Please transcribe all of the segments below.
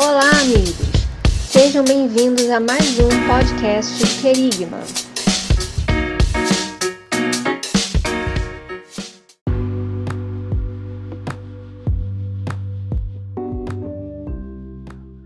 Olá, amigos! Sejam bem-vindos a mais um podcast Querigma.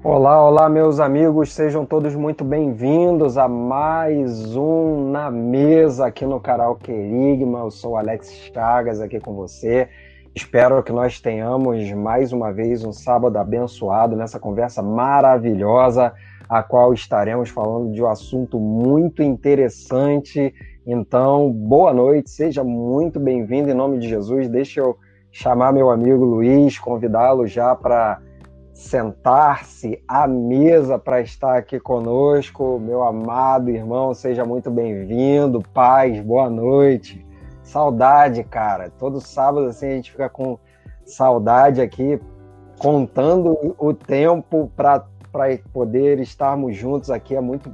Olá, olá, meus amigos, sejam todos muito bem-vindos a mais um Na Mesa aqui no canal Querigma. Eu sou Alex Chagas aqui com você. Espero que nós tenhamos mais uma vez um sábado abençoado nessa conversa maravilhosa, a qual estaremos falando de um assunto muito interessante. Então, boa noite, seja muito bem-vindo em nome de Jesus. Deixa eu chamar meu amigo Luiz, convidá-lo já para sentar-se à mesa para estar aqui conosco. Meu amado irmão, seja muito bem-vindo. Paz, boa noite. Saudade, cara. Todo sábado assim a gente fica com saudade aqui, contando o tempo para poder estarmos juntos aqui. É muito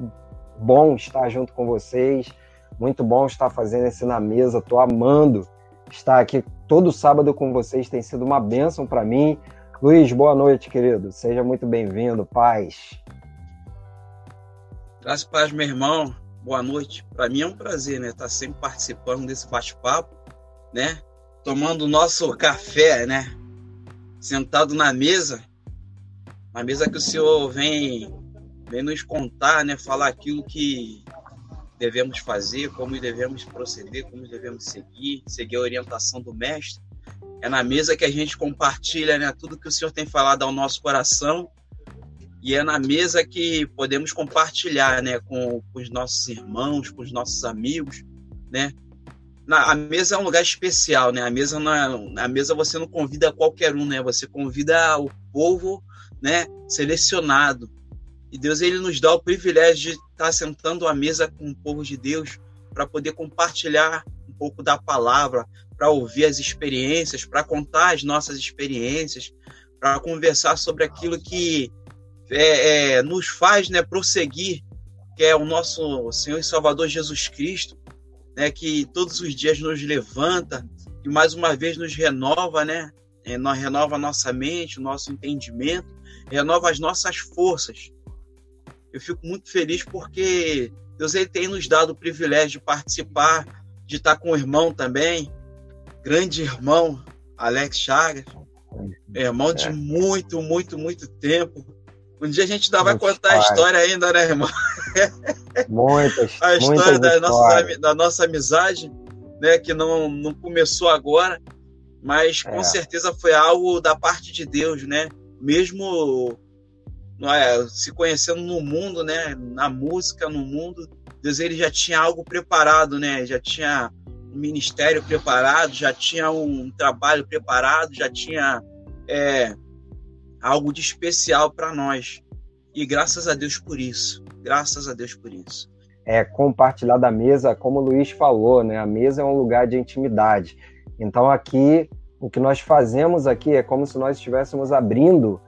bom estar junto com vocês. Muito bom estar fazendo esse na mesa. Tô amando estar aqui todo sábado com vocês. Tem sido uma bênção para mim. Luiz, boa noite, querido. Seja muito bem-vindo. Paz. Graças paz, meu irmão. Boa noite. Para mim é um prazer, né, estar tá sempre participando desse bate-papo, né? Tomando o nosso café, né? Sentado na mesa, na mesa que o senhor vem, vem nos contar, né? Falar aquilo que devemos fazer, como devemos proceder, como devemos seguir, seguir a orientação do mestre. É na mesa que a gente compartilha né, tudo que o Senhor tem falado ao nosso coração e é na mesa que podemos compartilhar né, com, com os nossos irmãos, com os nossos amigos. Né? Na, a mesa é um lugar especial, né? A mesa, não é, a mesa você não convida qualquer um, né? Você convida o povo né, selecionado. E Deus ele nos dá o privilégio de estar sentando à mesa com o povo de Deus para poder compartilhar um pouco da palavra, para ouvir as experiências, para contar as nossas experiências, para conversar sobre aquilo que é, é, nos faz né, prosseguir, que é o nosso Senhor e Salvador Jesus Cristo, né, que todos os dias nos levanta e mais uma vez nos renova, né, é, renova a nossa mente, o nosso entendimento, renova as nossas forças. Eu fico muito feliz porque Deus ele tem nos dado o privilégio de participar, de estar com o irmão também, grande irmão Alex Chagas, irmão de é. muito, muito, muito tempo. Um dia a gente ainda vai contar a história ainda, né, irmão? Muitas, a história da nossa, da nossa amizade, né, que não, não começou agora, mas com é. certeza foi algo da parte de Deus, né? Mesmo é, se conhecendo no mundo, né, na música, no mundo, Deus ele já tinha algo preparado, né? Já tinha um ministério preparado, já tinha um trabalho preparado, já tinha é, algo de especial para nós. E graças a Deus por isso. Graças a Deus por isso. É compartilhar da mesa, como o Luiz falou, né? A mesa é um lugar de intimidade. Então aqui o que nós fazemos aqui é como se nós estivéssemos abrindo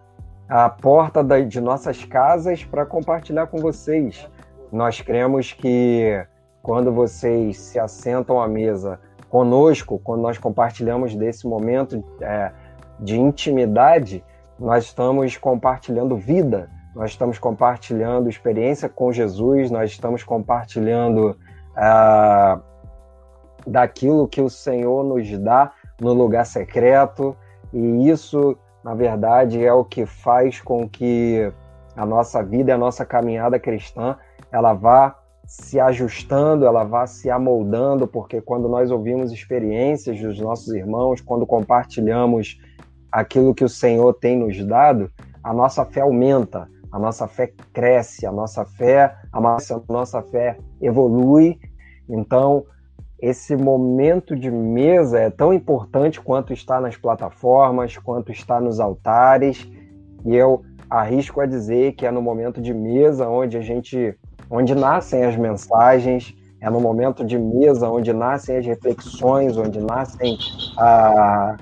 a porta de nossas casas para compartilhar com vocês. Nós cremos que quando vocês se assentam à mesa conosco, quando nós compartilhamos desse momento é, de intimidade, nós estamos compartilhando vida, nós estamos compartilhando experiência com Jesus, nós estamos compartilhando ah, daquilo que o Senhor nos dá no lugar secreto, e isso, na verdade, é o que faz com que a nossa vida a nossa caminhada cristã ela vá se ajustando, ela vá se amoldando, porque quando nós ouvimos experiências dos nossos irmãos, quando compartilhamos aquilo que o Senhor tem nos dado, a nossa fé aumenta, a nossa fé cresce, a nossa fé, a nossa, a nossa fé evolui. Então, esse momento de mesa é tão importante quanto está nas plataformas, quanto está nos altares, e eu arrisco a dizer que é no momento de mesa onde a gente onde nascem as mensagens, é no momento de mesa onde nascem as reflexões, onde nascem ah,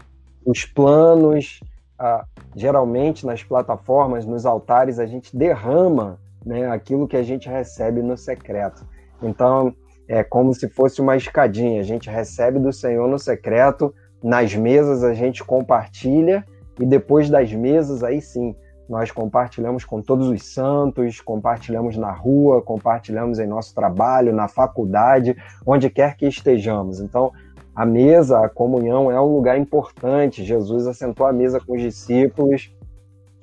os planos. Ah, geralmente nas plataformas, nos altares, a gente derrama né, aquilo que a gente recebe no secreto. Então, é como se fosse uma escadinha. A gente recebe do Senhor no secreto, nas mesas a gente compartilha, e depois das mesas, aí sim, nós compartilhamos com todos os santos, compartilhamos na rua, compartilhamos em nosso trabalho, na faculdade, onde quer que estejamos. Então, a mesa, a comunhão é um lugar importante. Jesus assentou a mesa com os discípulos,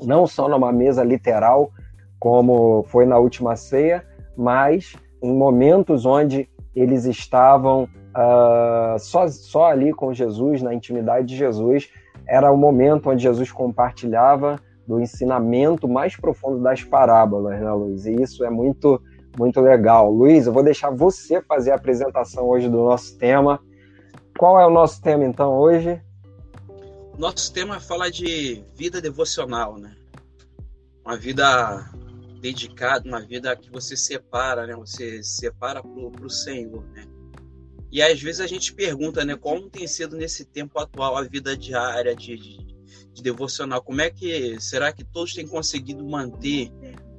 não só numa mesa literal, como foi na última ceia, mas em momentos onde eles estavam uh, só, só ali com Jesus, na intimidade de Jesus, era o momento onde Jesus compartilhava do ensinamento mais profundo das parábolas, né, Luiz? E isso é muito, muito legal. Luiz, eu vou deixar você fazer a apresentação hoje do nosso tema. Qual é o nosso tema, então, hoje? Nosso tema é falar de vida devocional, né? Uma vida dedicada, uma vida que você separa, né? Você separa para o Senhor, né? E às vezes a gente pergunta, né? Como tem sido nesse tempo atual a vida diária de, de de devocional, como é que será que todos têm conseguido manter,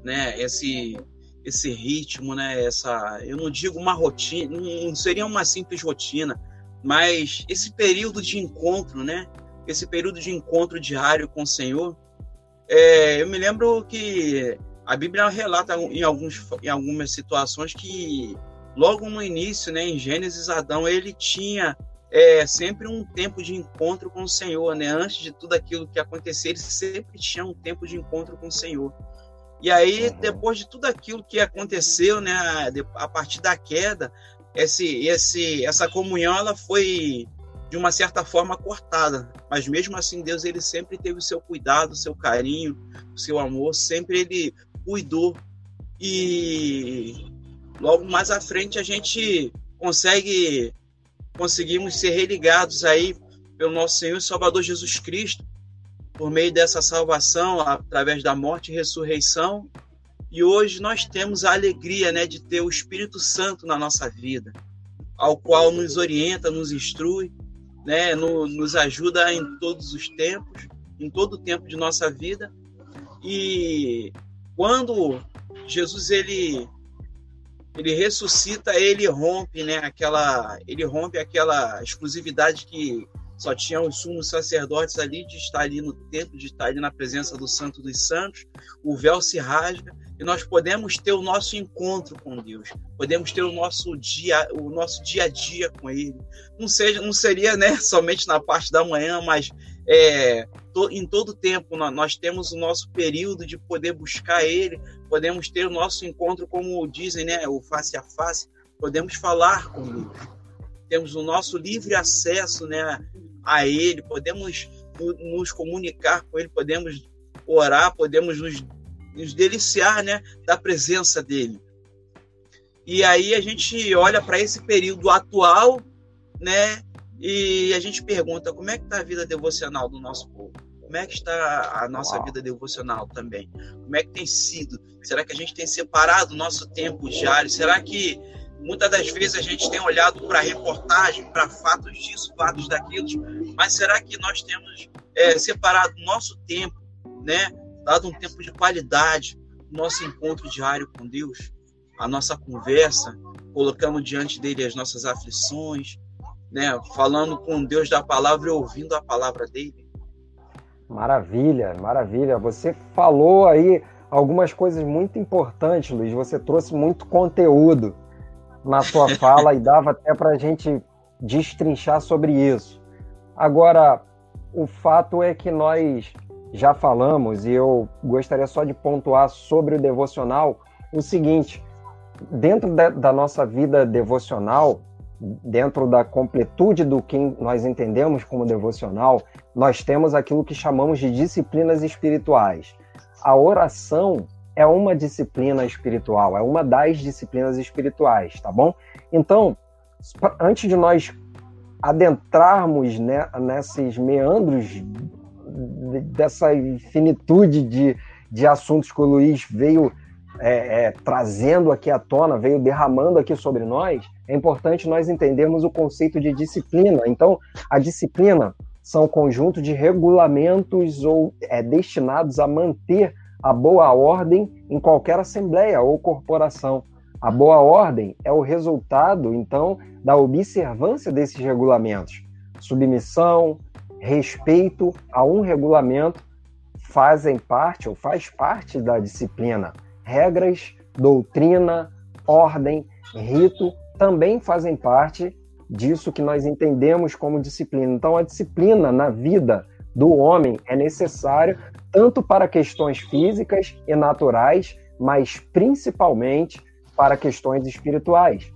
né, esse esse ritmo, né, essa, eu não digo uma rotina, não seria uma simples rotina, mas esse período de encontro, né, esse período de encontro diário com o Senhor, é, eu me lembro que a Bíblia relata em, alguns, em algumas situações que logo no início, né, em Gênesis, Adão ele tinha é sempre um tempo de encontro com o Senhor, né? Antes de tudo aquilo que acontecer, ele sempre tinha um tempo de encontro com o Senhor. E aí, uhum. depois de tudo aquilo que aconteceu, né, a partir da queda, esse, esse, essa comunhão ela foi de uma certa forma cortada, mas mesmo assim Deus ele sempre teve o seu cuidado, o seu carinho, o seu amor, sempre ele cuidou. E logo mais à frente a gente consegue conseguimos ser religados aí pelo nosso Senhor e Salvador Jesus Cristo, por meio dessa salvação, através da morte e ressurreição. E hoje nós temos a alegria né, de ter o Espírito Santo na nossa vida, ao qual nos orienta, nos instrui, né, no, nos ajuda em todos os tempos, em todo o tempo de nossa vida. E quando Jesus ele ele ressuscita, ele rompe, né, aquela, ele rompe aquela exclusividade que só tinham os sumos sacerdotes ali de estar ali no templo, de estar ali na presença do Santo dos Santos. O véu se rasga e nós podemos ter o nosso encontro com Deus. Podemos ter o nosso dia, o nosso dia a dia com Ele. Não seja, não seria, né, somente na parte da manhã, mas é, to, em todo tempo nós temos o nosso período de poder buscar Ele, podemos ter o nosso encontro, como dizem, né, o face a face, podemos falar com Ele. Temos o nosso livre acesso né, a Ele, podemos nos comunicar com Ele, podemos orar, podemos nos, nos deliciar né, da presença dEle. E aí a gente olha para esse período atual, né? E a gente pergunta como é que está a vida devocional do nosso povo? Como é que está a nossa vida devocional também? Como é que tem sido? Será que a gente tem separado o nosso tempo diário? Será que muitas das vezes a gente tem olhado para reportagem, para fatos disso, fatos daquilo, mas será que nós temos é, separado nosso tempo, né? Dado um tempo de qualidade, nosso encontro diário com Deus, a nossa conversa, colocando diante dele as nossas aflições, né? Falando com Deus da palavra e ouvindo a palavra dele. Maravilha, maravilha. Você falou aí algumas coisas muito importantes, Luiz. Você trouxe muito conteúdo na sua fala e dava até para a gente destrinchar sobre isso. Agora, o fato é que nós já falamos, e eu gostaria só de pontuar sobre o devocional, o seguinte: dentro da, da nossa vida devocional, dentro da completude do que nós entendemos como devocional, nós temos aquilo que chamamos de disciplinas espirituais. A oração é uma disciplina espiritual, é uma das disciplinas espirituais, tá bom? Então, antes de nós adentrarmos né, nesses meandros dessa infinitude de, de assuntos que o Luiz veio é, é, trazendo aqui à tona, veio derramando aqui sobre nós, é importante nós entendermos o conceito de disciplina. Então, a disciplina são um conjunto de regulamentos ou é, destinados a manter a boa ordem em qualquer assembleia ou corporação. A boa ordem é o resultado, então, da observância desses regulamentos. Submissão, respeito a um regulamento fazem parte ou faz parte da disciplina. Regras, doutrina, ordem, rito também fazem parte disso que nós entendemos como disciplina. Então, a disciplina na vida do homem é necessária tanto para questões físicas e naturais, mas principalmente para questões espirituais.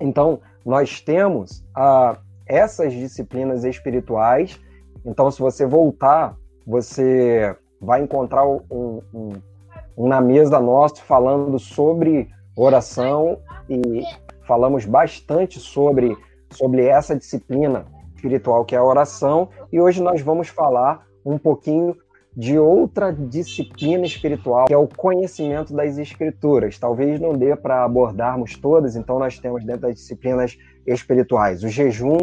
Então, nós temos ah, essas disciplinas espirituais. Então, se você voltar, você vai encontrar um, um, um na mesa nosso falando sobre oração e falamos bastante sobre, sobre essa disciplina espiritual que é a oração. E hoje nós vamos falar um pouquinho de outra disciplina espiritual, que é o conhecimento das escrituras. Talvez não dê para abordarmos todas, então nós temos dentro das disciplinas espirituais o jejum,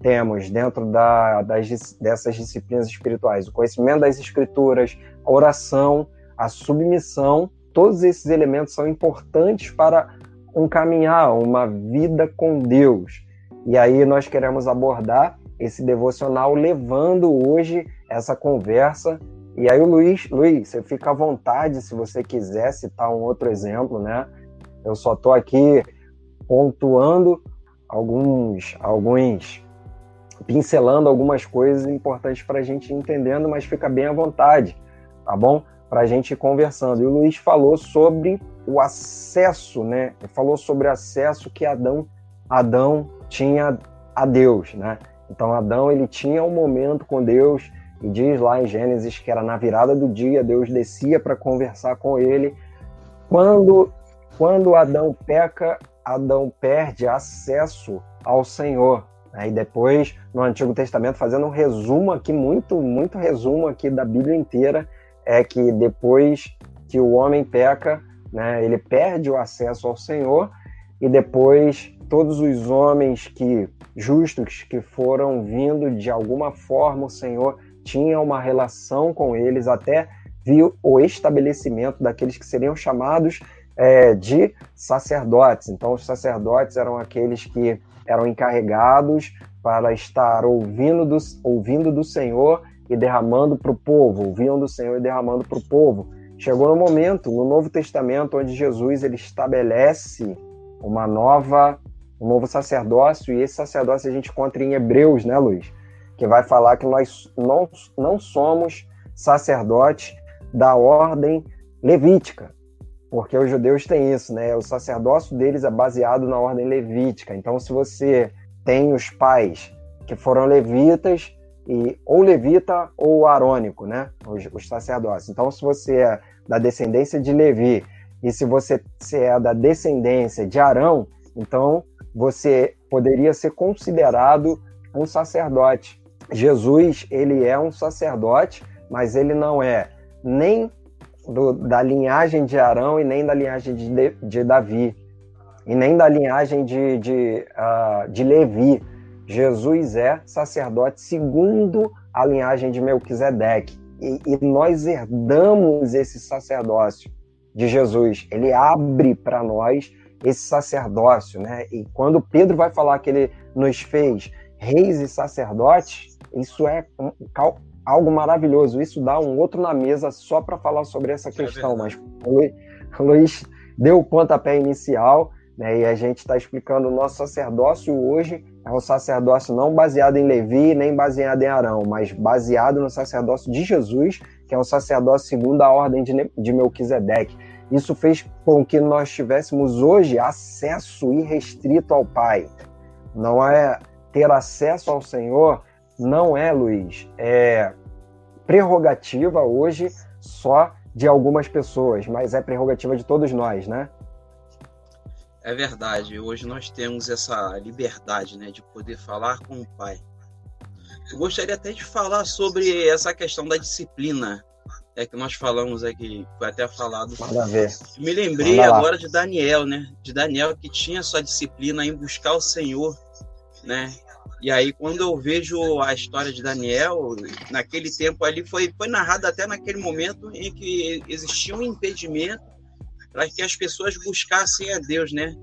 temos dentro da, das, dessas disciplinas espirituais o conhecimento das escrituras, a oração, a submissão. Todos esses elementos são importantes para um caminhar, uma vida com Deus. E aí nós queremos abordar esse devocional levando hoje essa conversa e aí o Luiz, Luiz, você fica à vontade se você quiser citar um outro exemplo, né? Eu só estou aqui pontuando alguns, alguns, pincelando algumas coisas importantes para a gente entendendo, mas fica bem à vontade, tá bom? Para a gente ir conversando. E o Luiz falou sobre o acesso, né? Ele falou sobre o acesso que Adão, Adão tinha a Deus, né? Então Adão ele tinha um momento com Deus e diz lá em Gênesis que era na virada do dia, Deus descia para conversar com ele. Quando, quando Adão peca, Adão perde acesso ao Senhor. Aí depois, no Antigo Testamento, fazendo um resumo aqui, muito, muito resumo aqui da Bíblia inteira, é que depois que o homem peca, né, ele perde o acesso ao Senhor e depois todos os homens que justos que foram vindo de alguma forma o Senhor tinha uma relação com eles, até viu o estabelecimento daqueles que seriam chamados é, de sacerdotes. Então, os sacerdotes eram aqueles que eram encarregados para estar ouvindo do, ouvindo do Senhor e derramando para o povo, ouviam do Senhor e derramando para o povo. Chegou no momento, no Novo Testamento, onde Jesus ele estabelece uma nova, um novo sacerdócio, e esse sacerdócio a gente encontra em Hebreus, né, Luiz? que vai falar que nós não, não somos sacerdotes da ordem levítica, porque os judeus têm isso, né? O sacerdócio deles é baseado na ordem levítica. Então, se você tem os pais que foram levitas, e ou levita ou arônico, né? Os, os sacerdotes. Então, se você é da descendência de Levi e se você se é da descendência de Arão, então você poderia ser considerado um sacerdote. Jesus ele é um sacerdote, mas ele não é nem do, da linhagem de Arão e nem da linhagem de, de Davi e nem da linhagem de, de, uh, de Levi. Jesus é sacerdote segundo a linhagem de Melquisedeque. E, e nós herdamos esse sacerdócio de Jesus. Ele abre para nós esse sacerdócio, né? E quando Pedro vai falar que ele nos fez reis e sacerdotes, isso é um, algo maravilhoso. Isso dá um outro na mesa só para falar sobre essa é questão. É mas o Luiz, o Luiz deu o pontapé inicial, né, e a gente está explicando o nosso sacerdócio hoje. É um sacerdócio não baseado em Levi, nem baseado em Arão, mas baseado no sacerdócio de Jesus, que é um sacerdócio segundo a ordem de, de Melquisedeque. Isso fez com que nós tivéssemos hoje acesso irrestrito ao Pai. Não é ter acesso ao Senhor não é, Luiz, é prerrogativa hoje só de algumas pessoas, mas é prerrogativa de todos nós, né? É verdade. Hoje nós temos essa liberdade, né, de poder falar com o Pai. Eu gostaria até de falar sobre essa questão da disciplina, é que nós falamos aqui, foi até falado. Manda ver. Me lembrei agora de Daniel, né? De Daniel que tinha sua disciplina em buscar o Senhor, né? E aí, quando eu vejo a história de Daniel, naquele tempo ali, foi, foi narrado até naquele momento em que existia um impedimento para que as pessoas buscassem a Deus, né?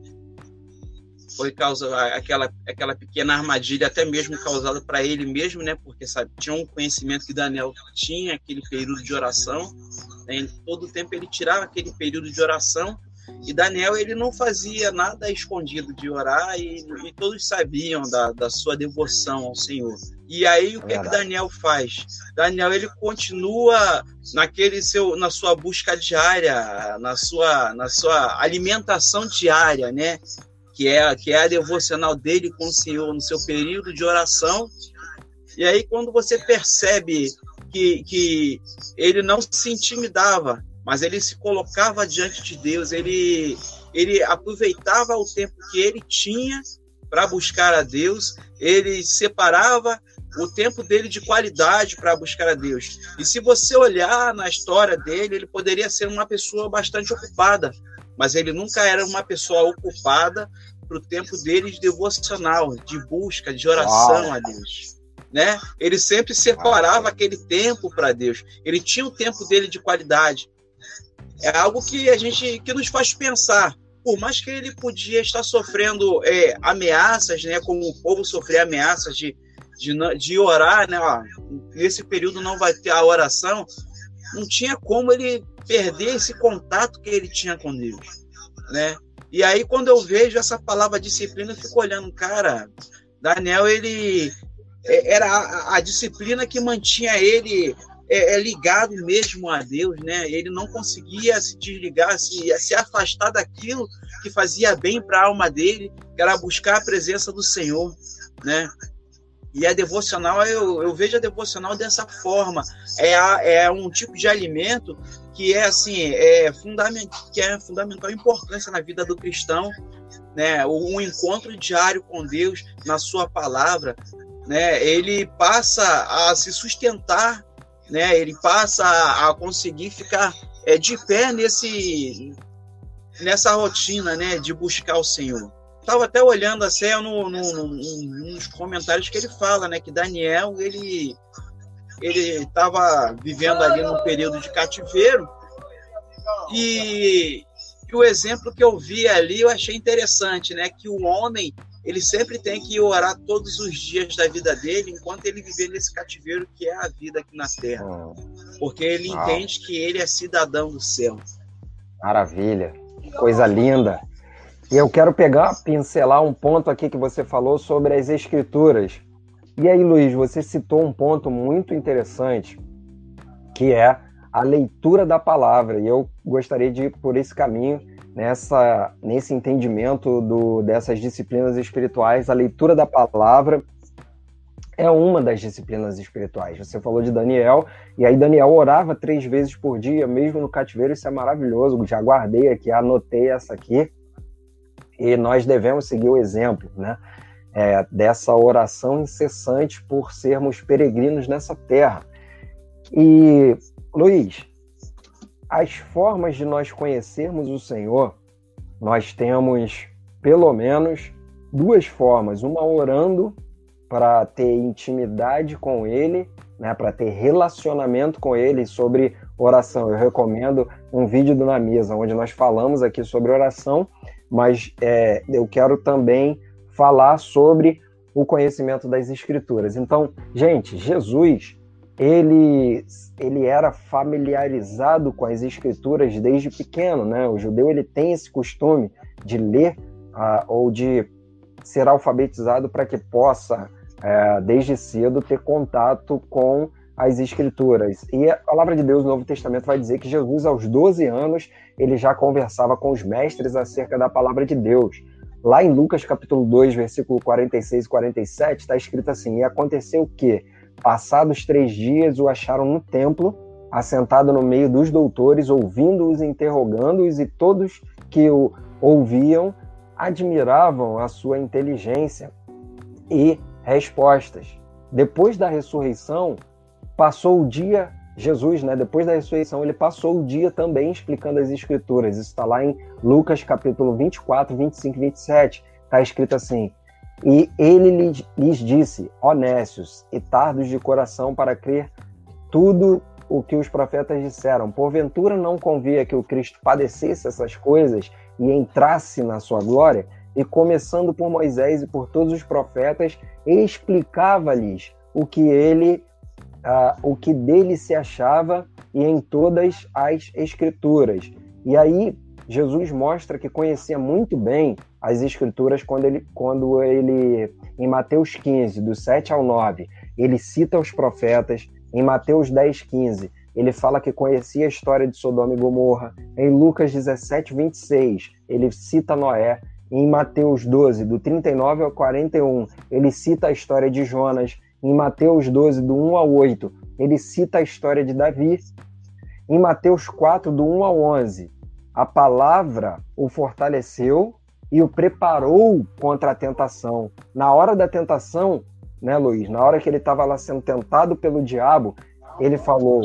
Foi causa aquela, aquela pequena armadilha, até mesmo causada para ele mesmo, né? Porque sabe, tinha um conhecimento que Daniel tinha, aquele período de oração. Né? Em todo o tempo ele tirava aquele período de oração. E Daniel ele não fazia nada escondido de orar e, e todos sabiam da, da sua devoção ao Senhor. E aí o que, é que Daniel faz? Daniel ele continua naquele seu na sua busca diária, na sua na sua alimentação diária, né? Que é, que é a devocional dele com o Senhor no seu período de oração. E aí, quando você percebe que, que ele não se intimidava, mas ele se colocava diante de Deus, ele, ele aproveitava o tempo que ele tinha para buscar a Deus, ele separava o tempo dele de qualidade para buscar a Deus. E se você olhar na história dele, ele poderia ser uma pessoa bastante ocupada, mas ele nunca era uma pessoa ocupada para o tempo dele de devocional, de busca, de oração Uau. a Deus. Né? Ele sempre separava Uau. aquele tempo para Deus. Ele tinha o tempo dele de qualidade. É algo que a gente que nos faz pensar. Por mais que ele podia estar sofrendo é, ameaças, né, como o povo sofria ameaças de, de, de orar, né, ó, nesse período não vai ter a oração, não tinha como ele perder esse contato que ele tinha com Deus, né? E aí quando eu vejo essa palavra disciplina, eu fico olhando, cara, Daniel ele é, era a, disciplina que mantinha ele é, é, ligado mesmo a Deus, né? Ele não conseguia se desligar, se, se afastar daquilo que fazia bem para a alma dele, que era buscar a presença do Senhor, né? E a devocional, eu, eu vejo a devocional dessa forma. É, a, é um tipo de alimento que é assim, é fundamental, que é fundamental importância na vida do cristão, né? Um encontro diário com Deus na sua palavra, né? Ele passa a se sustentar, né? Ele passa a conseguir ficar é, de pé nesse nessa rotina, né? De buscar o Senhor estava até olhando assim no, no, no, nos comentários que ele fala, né, que Daniel ele ele estava vivendo ali num período de cativeiro e, e, o exemplo que eu vi ali eu achei interessante, né, que o homem ele sempre tem que orar todos os dias da vida dele enquanto ele viver nesse cativeiro que é a vida aqui na Terra, porque ele entende que ele é cidadão do céu. Maravilha, coisa linda. E eu quero pegar, pincelar um ponto aqui que você falou sobre as escrituras. E aí, Luiz, você citou um ponto muito interessante, que é a leitura da palavra. E eu gostaria de ir por esse caminho, nessa, nesse entendimento do, dessas disciplinas espirituais. A leitura da palavra é uma das disciplinas espirituais. Você falou de Daniel, e aí Daniel orava três vezes por dia, mesmo no cativeiro, isso é maravilhoso. Já guardei aqui, anotei essa aqui e nós devemos seguir o exemplo, né? É, dessa oração incessante por sermos peregrinos nessa terra. E, Luiz, as formas de nós conhecermos o Senhor, nós temos pelo menos duas formas: uma orando para ter intimidade com Ele, né, para ter relacionamento com Ele sobre oração. Eu recomendo um vídeo do Na Mesa, onde nós falamos aqui sobre oração mas é, eu quero também falar sobre o conhecimento das escrituras. Então, gente, Jesus, ele, ele era familiarizado com as escrituras desde pequeno, né? O judeu ele tem esse costume de ler uh, ou de ser alfabetizado para que possa, uh, desde cedo, ter contato com as escrituras. E a palavra de Deus no Novo Testamento vai dizer que Jesus, aos 12 anos, ele já conversava com os mestres acerca da palavra de Deus. Lá em Lucas capítulo 2, versículo 46 e 47, está escrito assim: E aconteceu que, passados três dias, o acharam no templo, assentado no meio dos doutores, ouvindo-os, interrogando-os, e todos que o ouviam admiravam a sua inteligência e respostas. Depois da ressurreição, passou o dia, Jesus, né, depois da ressurreição, ele passou o dia também explicando as escrituras. Isso está lá em Lucas capítulo 24, 25 e 27. Está escrito assim: E ele lhes disse, honestos e tardos de coração para crer tudo o que os profetas disseram. Porventura não convia que o Cristo padecesse essas coisas e entrasse na sua glória? e começando por Moisés e por todos os profetas, explicava-lhes o que ele, uh, o que dele se achava e em todas as escrituras. E aí Jesus mostra que conhecia muito bem as escrituras quando ele, quando ele em Mateus 15, do 7 ao 9, ele cita os profetas, em Mateus 10, 15, ele fala que conhecia a história de Sodoma e Gomorra. Em Lucas 17, 26, ele cita Noé. Em Mateus 12, do 39 ao 41, ele cita a história de Jonas. Em Mateus 12, do 1 ao 8, ele cita a história de Davi. Em Mateus 4, do 1 ao 11, a palavra o fortaleceu e o preparou contra a tentação. Na hora da tentação, né, Luiz? Na hora que ele estava lá sendo tentado pelo diabo, ele falou: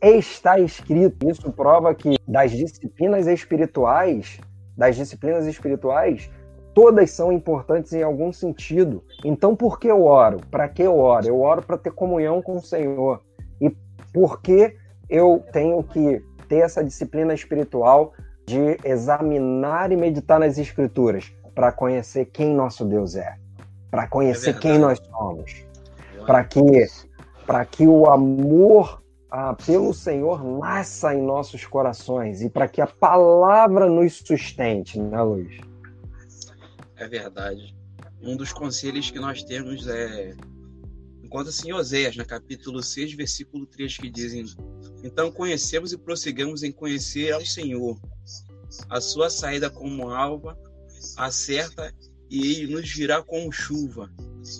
está escrito. Isso prova que das disciplinas espirituais, das disciplinas espirituais, todas são importantes em algum sentido. Então, por que eu oro? Para que eu oro? Eu oro para ter comunhão com o Senhor. E por que eu tenho que ter essa disciplina espiritual de examinar e meditar nas Escrituras para conhecer quem nosso Deus é, para conhecer é quem nós somos, para que para que o amor ah, pelo Senhor nasça em nossos corações e para que a palavra nos sustente, né, Luiz? É verdade. Um dos conselhos que nós temos é encontra-se em Oséias, no capítulo 6, versículo 3, que dizem: Então conhecemos e prossigamos em conhecer ao Senhor. A sua saída como alva acerta e ele nos virá como chuva.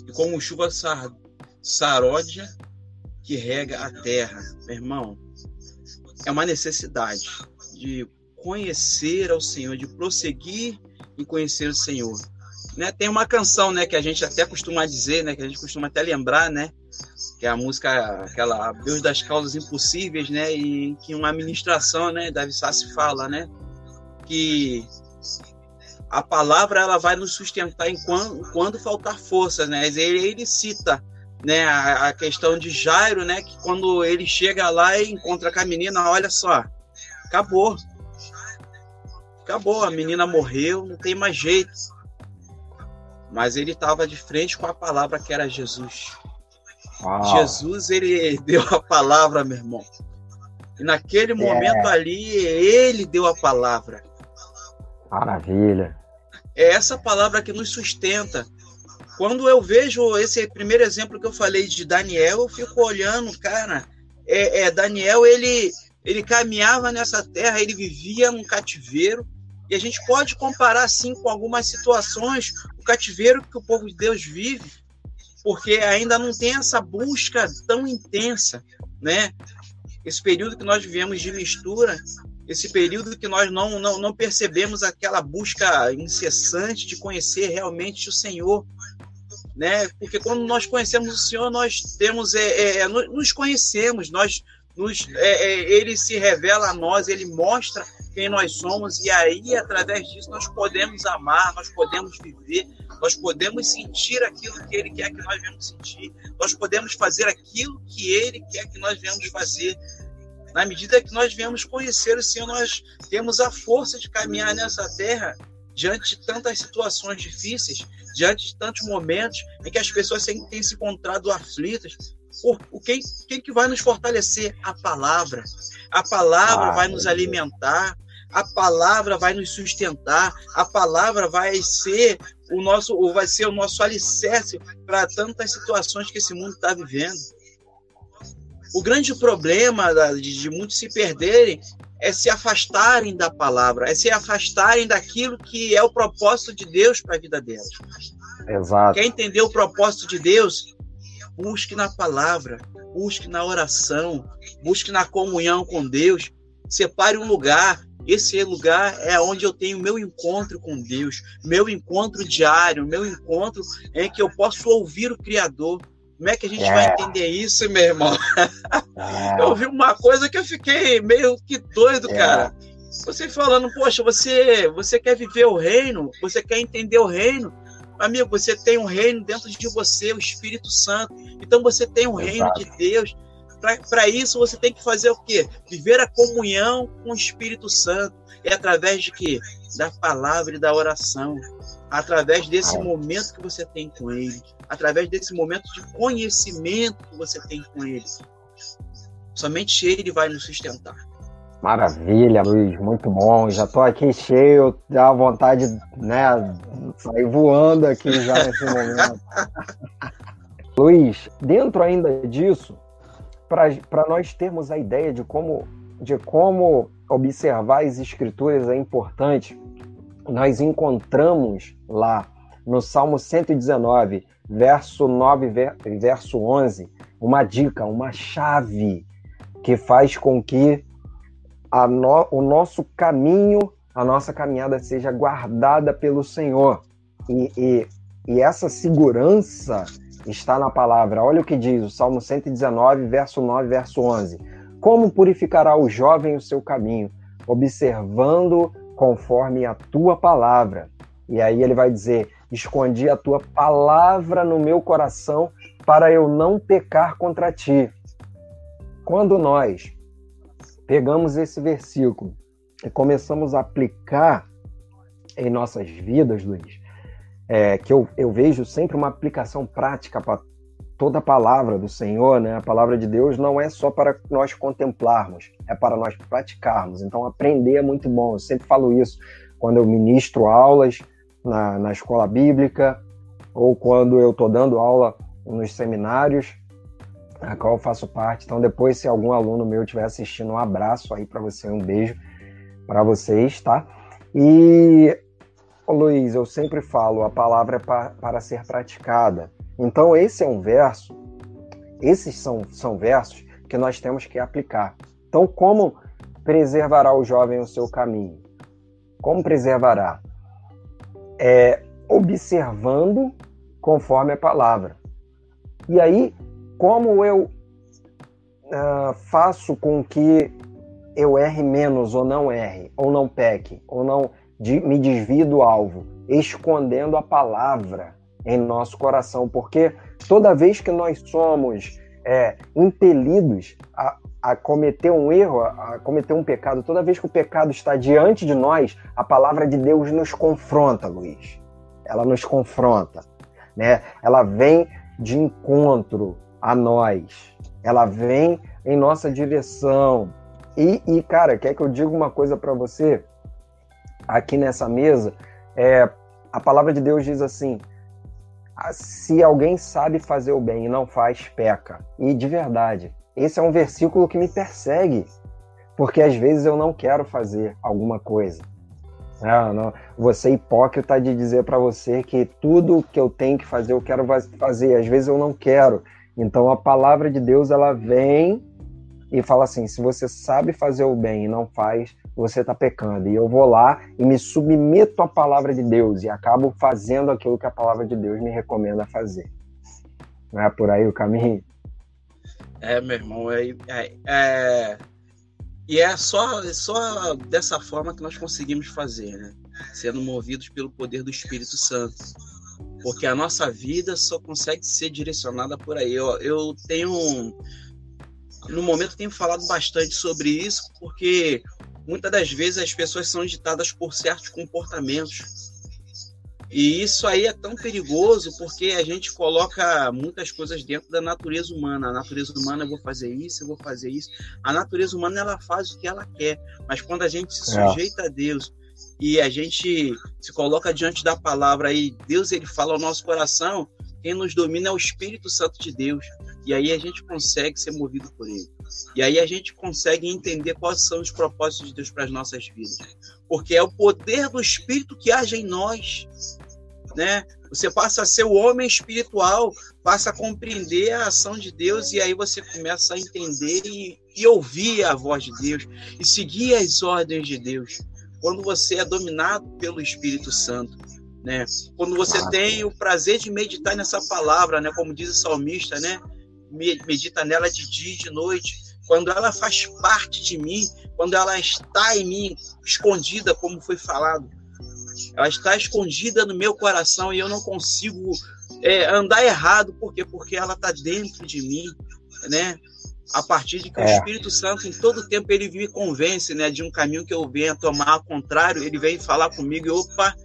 E como chuva sar, saródia que rega a terra, meu irmão, é uma necessidade de conhecer ao Senhor, de prosseguir em conhecer o Senhor. Né? Tem uma canção, né, que a gente até costuma dizer, né, que a gente costuma até lembrar, né, que é a música aquela Deus das causas impossíveis, né, e que uma administração, né, Davi Sassi fala, né, que a palavra ela vai nos sustentar enquanto quando faltar forças, né? Ele, ele cita né, a, a, questão de Jairo, né, que quando ele chega lá e encontra com a menina, olha só, acabou. Acabou, a menina morreu, não tem mais jeito. Mas ele estava de frente com a palavra que era Jesus. Jesus, ele deu a palavra, meu irmão. E naquele momento é. ali, ele deu a palavra. Maravilha. É essa palavra que nos sustenta. Quando eu vejo esse primeiro exemplo que eu falei de Daniel, eu fico olhando, cara, é, é, Daniel, ele, ele caminhava nessa terra, ele vivia num cativeiro, e a gente pode comparar, assim, com algumas situações, o cativeiro que o povo de Deus vive, porque ainda não tem essa busca tão intensa, né? Esse período que nós vivemos de mistura, esse período que nós não, não, não percebemos aquela busca incessante de conhecer realmente o Senhor, né? Porque quando nós conhecemos o Senhor, nós temos, é, é, é nos conhecemos, nós, nos, é, é, Ele se revela a nós, Ele mostra quem nós somos e aí através disso nós podemos amar, nós podemos viver, nós podemos sentir aquilo que Ele quer que nós venhamos sentir, nós podemos fazer aquilo que Ele quer que nós venhamos fazer. Na medida que nós venhamos conhecer o Senhor, nós temos a força de caminhar nessa terra diante de tantas situações difíceis, diante de tantos momentos em que as pessoas têm se encontrado aflitas. O quem, quem que vai nos fortalecer? A palavra. A palavra ah, vai nos alimentar, a palavra vai nos sustentar, a palavra vai ser o nosso, ou vai ser o nosso alicerce para tantas situações que esse mundo está vivendo. O grande problema de, de muitos se perderem é se afastarem da palavra, é se afastarem daquilo que é o propósito de Deus para a vida delas. Exato. Quer entender o propósito de Deus? Busque na palavra, busque na oração, busque na comunhão com Deus. Separe um lugar. Esse lugar é onde eu tenho meu encontro com Deus, meu encontro diário, meu encontro em que eu posso ouvir o Criador. Como é que a gente é. vai entender isso, meu irmão? É. Eu vi uma coisa que eu fiquei meio que doido, é. cara. Você falando, poxa, você, você quer viver o reino, você quer entender o reino. Amigo, você tem um reino dentro de você, o Espírito Santo. Então você tem um Exato. reino de Deus. para isso você tem que fazer o quê? Viver a comunhão com o Espírito Santo. É através de quê? Da palavra e da oração. Através desse momento que você tem com ele. Através desse momento de conhecimento que você tem com ele. Somente ele vai nos sustentar. Maravilha, Luiz, muito bom. Já estou aqui cheio, dá vontade, né, sair voando aqui já nesse momento. Luiz, dentro ainda disso, para nós termos a ideia de como, de como observar as escrituras é importante, nós encontramos lá no Salmo 119, verso 9 e verso 11, uma dica, uma chave que faz com que no, o nosso caminho, a nossa caminhada seja guardada pelo Senhor. E, e, e essa segurança está na palavra. Olha o que diz o Salmo 119, verso 9, verso 11. Como purificará o jovem o seu caminho? Observando conforme a tua palavra. E aí ele vai dizer: Escondi a tua palavra no meu coração para eu não pecar contra ti. Quando nós pegamos esse versículo e começamos a aplicar em nossas vidas, Luiz, é, que eu, eu vejo sempre uma aplicação prática para toda a palavra do Senhor, né? A palavra de Deus não é só para nós contemplarmos, é para nós praticarmos. Então, aprender é muito bom. Eu sempre falo isso quando eu ministro aulas na, na escola bíblica ou quando eu estou dando aula nos seminários a qual eu faço parte. Então, depois, se algum aluno meu estiver assistindo, um abraço aí para você, um beijo para vocês, tá? E, Luiz, eu sempre falo, a palavra é pa, para ser praticada. Então, esse é um verso, esses são, são versos que nós temos que aplicar. Então, como preservará o jovem o seu caminho? Como preservará? É observando conforme a palavra. E aí, como eu uh, faço com que eu erre menos ou não erre, ou não peque, ou não de, me desvie do alvo, escondendo a palavra em nosso coração, porque toda vez que nós somos é, impelidos a, a, cometer um erro, a, a cometer um pecado, toda vez que o pecado está diante de nós, a palavra de Deus nos confronta, Luiz. Ela nos confronta, né? Ela vem de encontro a nós. Ela vem em nossa direção. E, e cara, quer que eu diga uma coisa para você? Aqui nessa mesa, é, a palavra de Deus diz assim: ah, se alguém sabe fazer o bem e não faz, peca. E de verdade, esse é um versículo que me persegue, porque às vezes eu não quero fazer alguma coisa. Não, não. Você é hipócrita de dizer para você que tudo que eu tenho que fazer eu quero fazer. Às vezes eu não quero. Então a palavra de Deus ela vem e fala assim: se você sabe fazer o bem e não faz, você está pecando. E eu vou lá e me submeto à palavra de Deus e acabo fazendo aquilo que a palavra de Deus me recomenda fazer. Não é por aí o caminho? É, meu irmão, é, é, é... e é só, é só dessa forma que nós conseguimos fazer, né? Sendo movidos pelo poder do Espírito Santo porque a nossa vida só consegue ser direcionada por aí. Eu, eu tenho, no momento, tenho falado bastante sobre isso, porque muitas das vezes as pessoas são ditadas por certos comportamentos. E isso aí é tão perigoso porque a gente coloca muitas coisas dentro da natureza humana. A natureza humana, eu vou fazer isso, eu vou fazer isso. A natureza humana, ela faz o que ela quer. Mas quando a gente se é. sujeita é. a Deus, e a gente se coloca diante da palavra e Deus ele fala ao nosso coração, quem nos domina é o Espírito Santo de Deus. E aí a gente consegue ser movido por ele. E aí a gente consegue entender quais são os propósitos de Deus para as nossas vidas. Porque é o poder do Espírito que age em nós. Né? Você passa a ser o homem espiritual, passa a compreender a ação de Deus, e aí você começa a entender e, e ouvir a voz de Deus, e seguir as ordens de Deus quando você é dominado pelo Espírito Santo, né? Quando você tem o prazer de meditar nessa palavra, né? Como diz o salmista, né? Medita nela de dia e de noite. Quando ela faz parte de mim, quando ela está em mim, escondida, como foi falado, ela está escondida no meu coração e eu não consigo é, andar errado, por quê? Porque ela está dentro de mim, né? A partir de que é. o Espírito Santo, em todo tempo, ele me convence né, de um caminho que eu venha tomar ao contrário, ele vem falar comigo e, opa,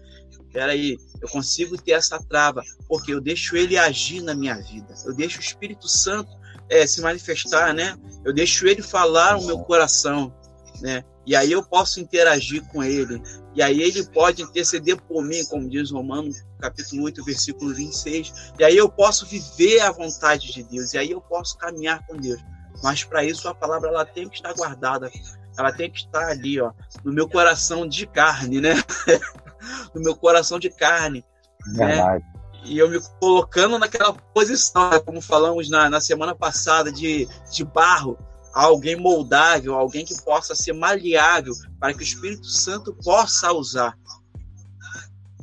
peraí, eu consigo ter essa trava, porque eu deixo ele agir na minha vida, eu deixo o Espírito Santo é, se manifestar, né? Eu deixo ele falar o meu coração, né? E aí eu posso interagir com ele. E aí ele pode interceder por mim, como diz Romanos, capítulo 8, versículo 26. E aí eu posso viver a vontade de Deus. E aí eu posso caminhar com Deus. Mas para isso a palavra ela tem que estar guardada. Ela tem que estar ali, ó, no meu coração de carne, né? no meu coração de carne. Né? Verdade. Né? E eu me colocando naquela posição, né? como falamos na, na semana passada, de, de barro, alguém moldável, alguém que possa ser maleável, para que o Espírito Santo possa usar.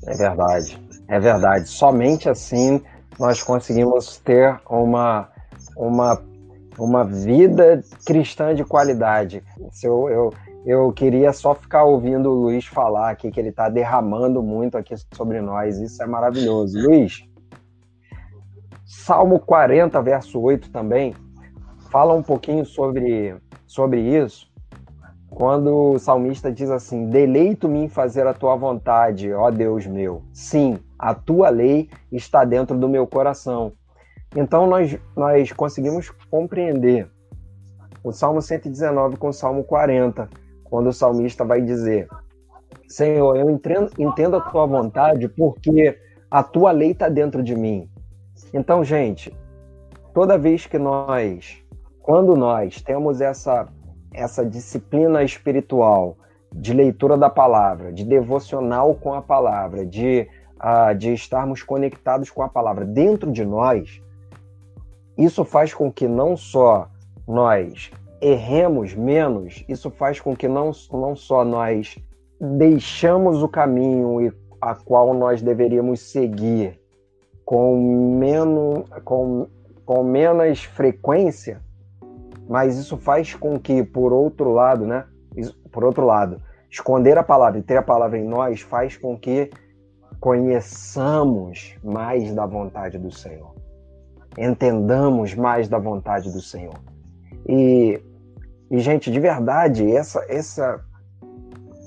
É verdade, é verdade. Somente assim nós conseguimos ter uma, uma uma vida cristã de qualidade. Eu, eu, eu queria só ficar ouvindo o Luiz falar aqui, que ele está derramando muito aqui sobre nós. Isso é maravilhoso. Luiz, Salmo 40, verso 8 também, fala um pouquinho sobre, sobre isso. Quando o salmista diz assim: Deleito-me em fazer a tua vontade, ó Deus meu. Sim, a tua lei está dentro do meu coração. Então nós, nós conseguimos compreender o Salmo 119 com o Salmo 40, quando o salmista vai dizer: Senhor, eu entendo, entendo a tua vontade porque a tua lei está dentro de mim. Então, gente, toda vez que nós, quando nós temos essa, essa disciplina espiritual de leitura da palavra, de devocional com a palavra, de, uh, de estarmos conectados com a palavra dentro de nós, isso faz com que não só nós erremos menos, isso faz com que não, não só nós deixamos o caminho a qual nós deveríamos seguir com menos, com, com menos frequência, mas isso faz com que, por outro lado, né? Por outro lado, esconder a palavra e ter a palavra em nós faz com que conheçamos mais da vontade do Senhor entendamos mais da vontade do Senhor. E, e gente, de verdade, essa, essa,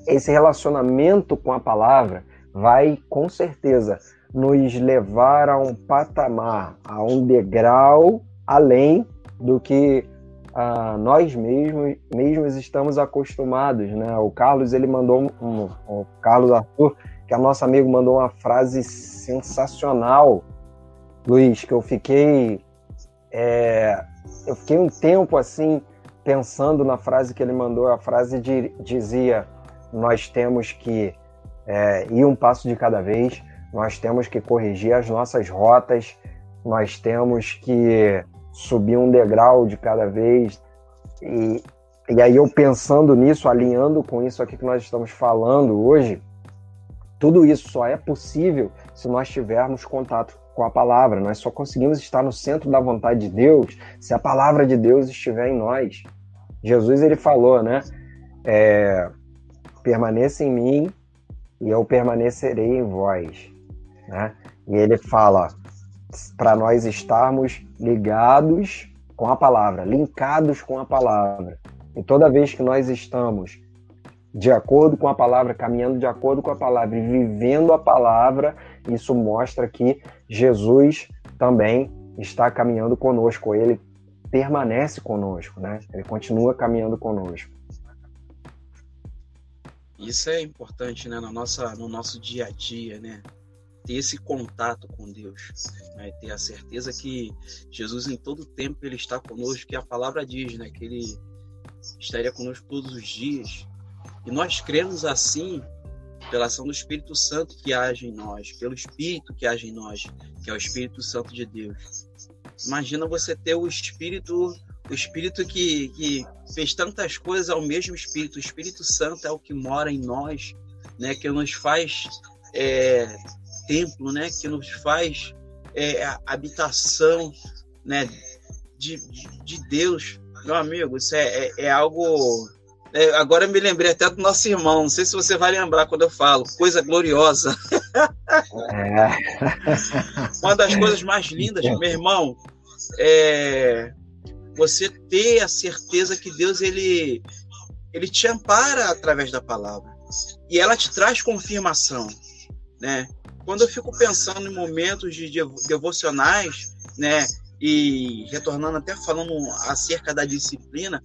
esse relacionamento com a palavra vai com certeza nos levar a um patamar, a um degrau além do que uh, nós mesmos, mesmos estamos acostumados, né? O Carlos ele mandou um, o Carlos Arthur, que é nosso amigo, mandou uma frase sensacional Luiz, que eu fiquei. É, eu fiquei um tempo assim, pensando na frase que ele mandou. A frase de, dizia: Nós temos que é, ir um passo de cada vez, nós temos que corrigir as nossas rotas, nós temos que subir um degrau de cada vez. E, e aí, eu pensando nisso, alinhando com isso aqui que nós estamos falando hoje, tudo isso só é possível se nós tivermos contato com a palavra. Nós só conseguimos estar no centro da vontade de Deus se a palavra de Deus estiver em nós. Jesus ele falou, né? É, permaneça em mim e eu permanecerei em vós, né? E ele fala para nós estarmos ligados com a palavra, linkados com a palavra. E toda vez que nós estamos de acordo com a palavra, caminhando de acordo com a palavra e vivendo a palavra, isso mostra que Jesus também está caminhando conosco, ele permanece conosco, né? Ele continua caminhando conosco. Isso é importante, né, no, nossa, no nosso dia a dia, né? Ter esse contato com Deus, né? ter a certeza que Jesus em todo tempo ele está conosco, que a palavra diz, né, que ele estaria conosco todos os dias. E nós cremos assim pela ação do Espírito Santo que age em nós, pelo Espírito que age em nós, que é o Espírito Santo de Deus. Imagina você ter o Espírito, o Espírito que, que fez tantas coisas ao mesmo Espírito. O Espírito Santo é o que mora em nós, né? Que nos faz é, templo, né? Que nos faz é, habitação, né? De, de, de Deus, meu amigo, isso é, é, é algo é, agora me lembrei até do nosso irmão, não sei se você vai lembrar quando eu falo, coisa gloriosa. É. Uma das coisas mais lindas, meu irmão, é... você ter a certeza que Deus ele ele te ampara através da palavra e ela te traz confirmação, né? Quando eu fico pensando em momentos de devocionais, né, e retornando até falando acerca da disciplina,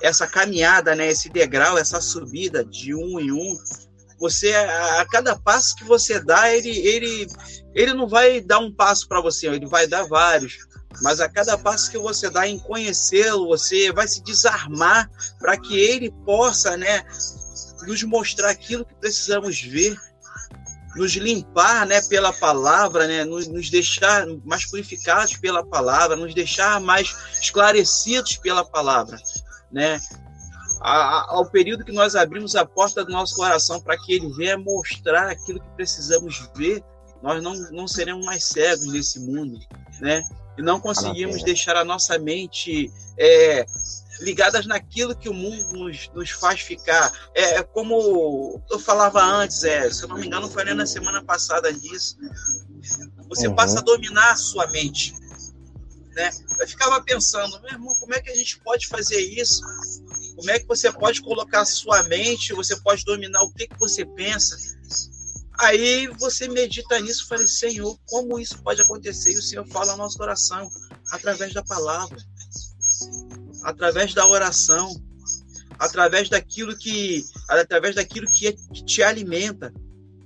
essa caminhada, né, esse degrau, essa subida de um em um, você a cada passo que você dá, ele ele ele não vai dar um passo para você, ele vai dar vários. Mas a cada passo que você dá em conhecê-lo, você vai se desarmar para que ele possa, né, nos mostrar aquilo que precisamos ver, nos limpar, né, pela palavra, né, nos, nos deixar mais purificados pela palavra, nos deixar mais esclarecidos pela palavra, né? ao período que nós abrimos a porta do nosso coração para que ele venha mostrar aquilo que precisamos ver, nós não, não seremos mais cegos nesse mundo, né? E não conseguimos deixar a nossa mente é, ligadas naquilo que o mundo nos, nos faz ficar. É, é como eu falava antes, é, se eu não me engano, falei na semana passada disso. Você uhum. passa a dominar a sua mente. Né? Eu ficava pensando, meu irmão, como é que a gente pode fazer isso? Como é que você pode colocar a sua mente, você pode dominar o que, que você pensa? Aí você medita nisso e fala, Senhor, como isso pode acontecer? E o Senhor fala ao nosso coração, através da palavra, através da oração, através daquilo que, através daquilo que, é, que te alimenta,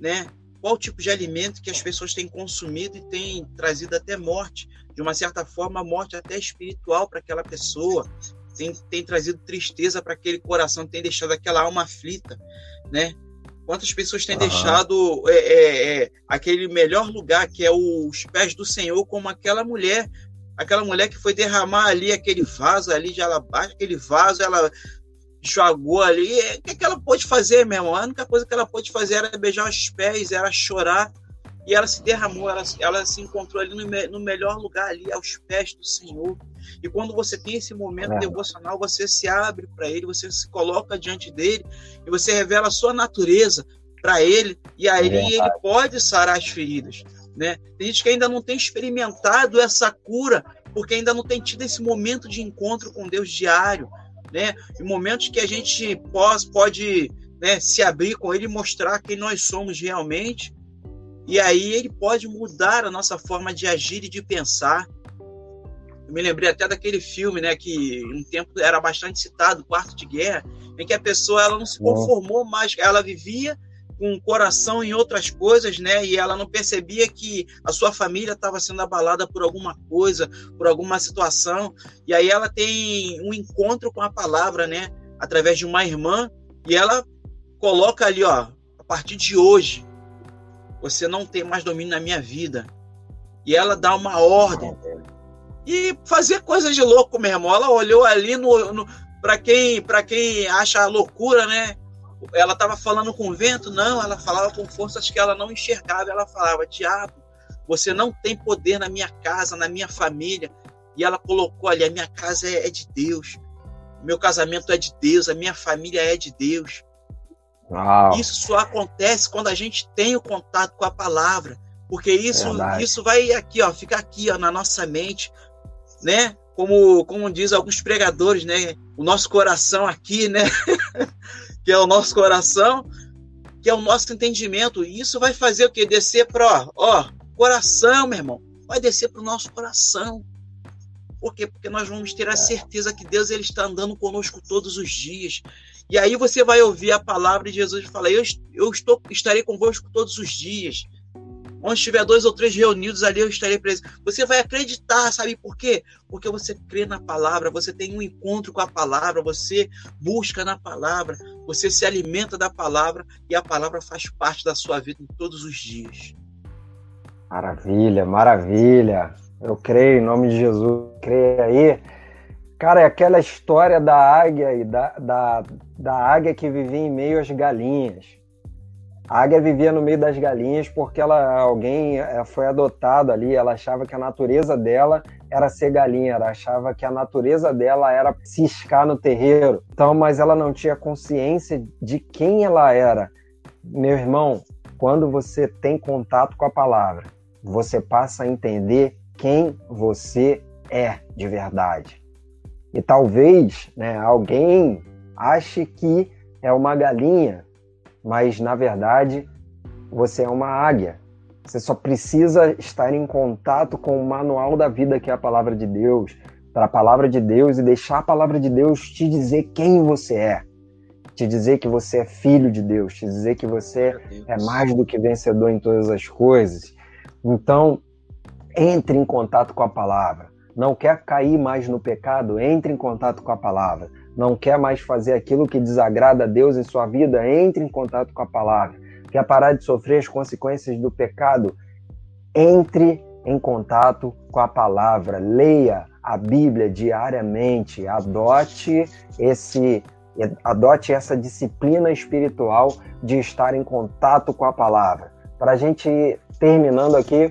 né? Qual tipo de alimento que as pessoas têm consumido e têm trazido até morte, de uma certa forma, morte até espiritual para aquela pessoa, tem, tem trazido tristeza para aquele coração, tem deixado aquela alma aflita, né? Quantas pessoas têm deixado é, é, é, aquele melhor lugar, que é os pés do Senhor, como aquela mulher, aquela mulher que foi derramar ali aquele vaso ali de alabastro, aquele vaso, ela enxuagou ali. O que, é que ela pôde fazer, meu irmão? A única coisa que ela pôde fazer era beijar os pés, era chorar. E ela se derramou, ela, ela se encontrou ali no, no melhor lugar, ali aos pés do Senhor. E quando você tem esse momento é. devocional, você se abre para ele, você se coloca diante dele e você revela a sua natureza para ele e aí é. ele pode sarar as feridas, né? Tem gente que ainda não tem experimentado essa cura porque ainda não tem tido esse momento de encontro com Deus diário, né? Em momentos que a gente pode, pode né, se abrir com ele e mostrar quem nós somos realmente. E aí ele pode mudar a nossa forma de agir e de pensar. Eu me lembrei até daquele filme, né, que um tempo era bastante citado, Quarto de Guerra, em que a pessoa ela não se conformou mais, ela vivia com o coração em outras coisas, né? E ela não percebia que a sua família estava sendo abalada por alguma coisa, por alguma situação. E aí ela tem um encontro com a palavra, né? Através de uma irmã, e ela coloca ali, ó, a partir de hoje, você não tem mais domínio na minha vida. E ela dá uma ordem e fazer coisas de louco mesmo. Ela olhou ali no, no para quem para quem acha loucura, né? Ela estava falando com o vento, não, ela falava com forças que ela não enxergava. Ela falava: "Diabo, você não tem poder na minha casa, na minha família". E ela colocou ali: "A minha casa é, é de Deus. Meu casamento é de Deus, a minha família é de Deus". Uau. Isso só acontece quando a gente tem o contato com a palavra, porque isso isso vai aqui, ó, fica aqui, ó, na nossa mente, né? Como, como diz alguns pregadores, né? O nosso coração aqui, né? que é o nosso coração, que é o nosso entendimento. E isso vai fazer o que? Descer para, ó, coração, meu irmão. Vai descer para o nosso coração. Por quê? Porque nós vamos ter a é. certeza que Deus ele está andando conosco todos os dias. E aí você vai ouvir a palavra de Jesus e falar: Eu, eu estou, estarei convosco todos os dias. Onde estiver dois ou três reunidos ali, eu estarei presente. Você vai acreditar, sabe por quê? Porque você crê na palavra, você tem um encontro com a palavra, você busca na palavra, você se alimenta da palavra e a palavra faz parte da sua vida em todos os dias. Maravilha, maravilha. Eu creio em nome de Jesus. Creio aí. Cara, é aquela história da águia e da, da, da águia que vivia em meio às galinhas. A águia vivia no meio das galinhas porque ela, alguém eh, foi adotado ali, ela achava que a natureza dela era ser galinha, ela achava que a natureza dela era ciscar no terreiro. Então, mas ela não tinha consciência de quem ela era. Meu irmão, quando você tem contato com a palavra, você passa a entender quem você é de verdade. E talvez né, alguém ache que é uma galinha, mas na verdade você é uma águia. Você só precisa estar em contato com o manual da vida, que é a palavra de Deus, para a palavra de Deus e deixar a palavra de Deus te dizer quem você é, te dizer que você é filho de Deus, te dizer que você é mais do que vencedor em todas as coisas. Então, entre em contato com a palavra. Não quer cair mais no pecado? Entre em contato com a palavra. Não quer mais fazer aquilo que desagrada a Deus em sua vida? Entre em contato com a palavra. Quer parar de sofrer as consequências do pecado? Entre em contato com a palavra. Leia a Bíblia diariamente. Adote esse adote essa disciplina espiritual de estar em contato com a palavra. Para a gente ir terminando aqui,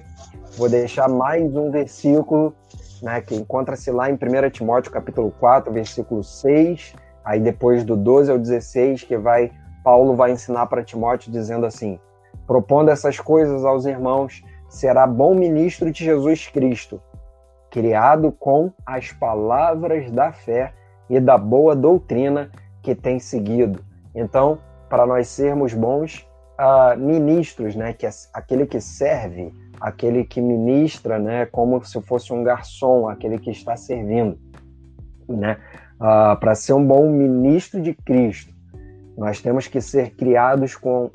vou deixar mais um versículo né, que encontra-se lá em 1 Timóteo capítulo 4, versículo 6, aí depois do 12 ao 16, que vai Paulo vai ensinar para Timóteo dizendo assim: propondo essas coisas aos irmãos, será bom ministro de Jesus Cristo, criado com as palavras da fé e da boa doutrina que tem seguido. Então, para nós sermos bons uh, ministros, né, que é aquele que serve, aquele que ministra, né, como se fosse um garçom, aquele que está servindo, né, uh, para ser um bom ministro de Cristo, nós temos que ser criados com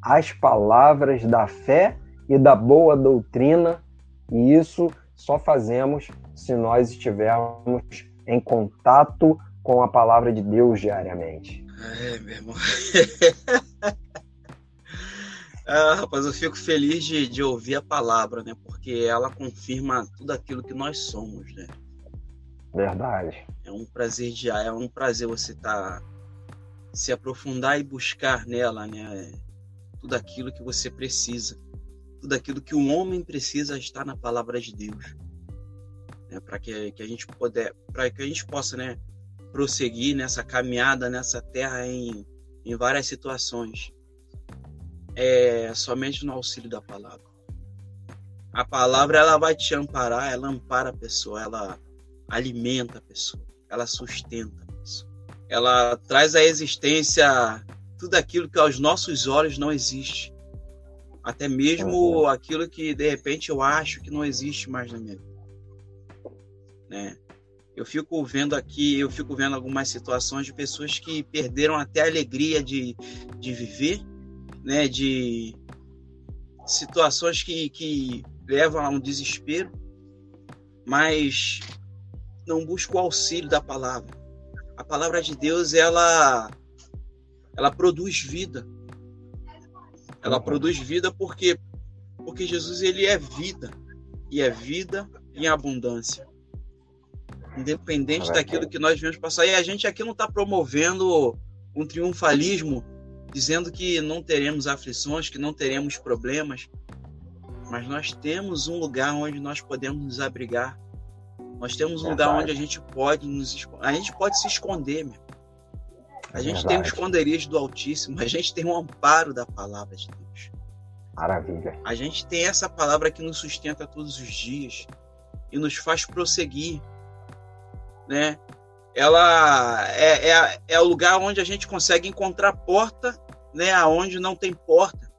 as palavras da fé e da boa doutrina, e isso só fazemos se nós estivermos em contato com a palavra de Deus diariamente. É, meu irmão. ah, rapaz, eu fico feliz de, de ouvir a palavra, né? Porque ela confirma tudo aquilo que nós somos, né? Verdade. É um prazer de, é um prazer você estar tá, se aprofundar e buscar nela, né? Tudo aquilo que você precisa, tudo aquilo que o homem precisa está na palavra de Deus, né? Para que, que a gente puder, para que a gente possa, né? Prosseguir nessa caminhada nessa terra em, em várias situações é somente no auxílio da palavra. A palavra ela vai te amparar, ela ampara a pessoa, ela alimenta a pessoa, ela sustenta a pessoa. Ela traz à existência tudo aquilo que aos nossos olhos não existe. Até mesmo uhum. aquilo que de repente eu acho que não existe mais na minha vida. Né? Eu fico vendo aqui, eu fico vendo algumas situações de pessoas que perderam até a alegria de, de viver né, de situações que, que levam a um desespero, mas não busca o auxílio da palavra. A palavra de Deus, ela, ela produz vida. Ela produz vida porque, porque Jesus ele é vida e é vida em abundância. Independente daquilo que nós vemos passar. E a gente aqui não está promovendo um triunfalismo dizendo que não teremos aflições, que não teremos problemas, mas nós temos um lugar onde nós podemos nos abrigar. Nós temos um lugar onde a gente pode nos a gente pode se esconder, meu. A gente tem um esconderijo do Altíssimo, a gente tem um amparo da palavra de Deus. Maravilha. A gente tem essa palavra que nos sustenta todos os dias e nos faz prosseguir, né? Ela é, é, é, o lugar onde a gente consegue encontrar porta, né, aonde não tem porta.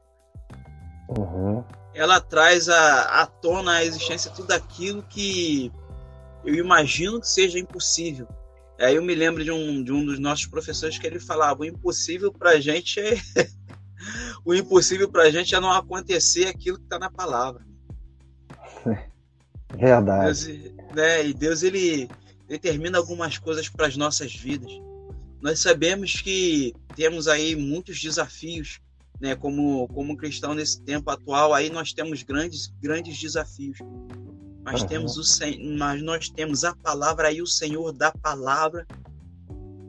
Uhum. Ela traz à, à tona a existência tudo aquilo que eu imagino que seja impossível. Aí eu me lembro de um, de um dos nossos professores que ele falava: o impossível para a gente é. o impossível para a gente é não acontecer aquilo que está na palavra. Verdade. Deus, né, e Deus, ele, determina algumas coisas para as nossas vidas. Nós sabemos que temos aí muitos desafios, né? Como como cristão nesse tempo atual, aí nós temos grandes grandes desafios. Mas uhum. temos o mas nós temos a palavra e o Senhor da palavra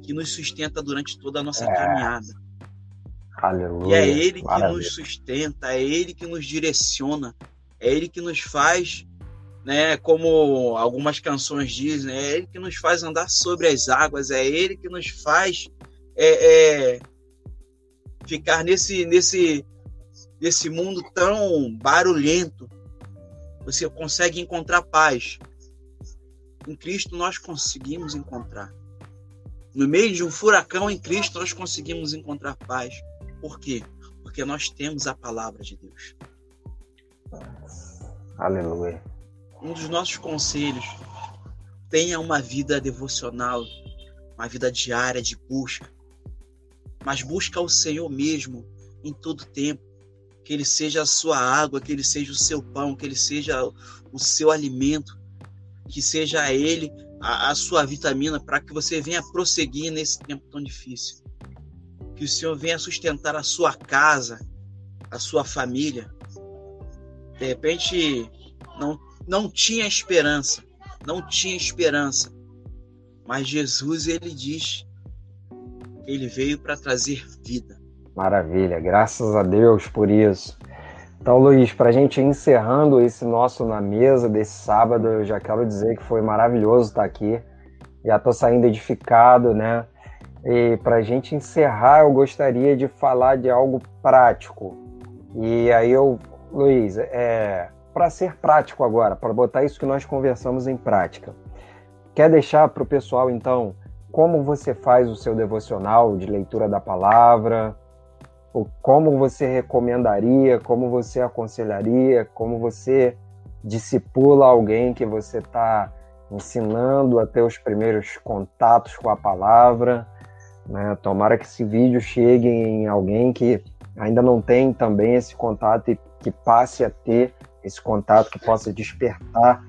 que nos sustenta durante toda a nossa é. caminhada. Aleluia. E é Ele que Maravilha. nos sustenta, é Ele que nos direciona, é Ele que nos faz né? Como algumas canções dizem, é Ele que nos faz andar sobre as águas, é Ele que nos faz é, é, ficar nesse, nesse, nesse mundo tão barulhento. Você consegue encontrar paz. em Cristo nós conseguimos encontrar. No meio de um furacão, em Cristo nós conseguimos encontrar paz. Por quê? Porque nós temos a palavra de Deus. Aleluia. Um dos nossos conselhos: tenha uma vida devocional, uma vida diária de busca. Mas busca o Senhor mesmo em todo tempo. Que Ele seja a sua água, que Ele seja o seu pão, que Ele seja o seu alimento, que seja Ele a, a sua vitamina para que você venha prosseguir nesse tempo tão difícil. Que o Senhor venha sustentar a sua casa, a sua família. De repente, não, não tinha esperança, não tinha esperança. Mas Jesus, ele diz ele veio para trazer vida. Maravilha, graças a Deus por isso. Então, Luiz, para a gente encerrando esse nosso na mesa desse sábado, eu já quero dizer que foi maravilhoso estar aqui. Já estou saindo edificado, né? E para a gente encerrar, eu gostaria de falar de algo prático. E aí eu, Luiz, é, para ser prático agora, para botar isso que nós conversamos em prática. Quer deixar para o pessoal, então, como você faz o seu devocional de leitura da palavra? como você recomendaria, como você aconselharia, como você discipula alguém que você está ensinando a ter os primeiros contatos com a palavra. Né? Tomara que esse vídeo chegue em alguém que ainda não tem também esse contato e que passe a ter esse contato, que possa despertar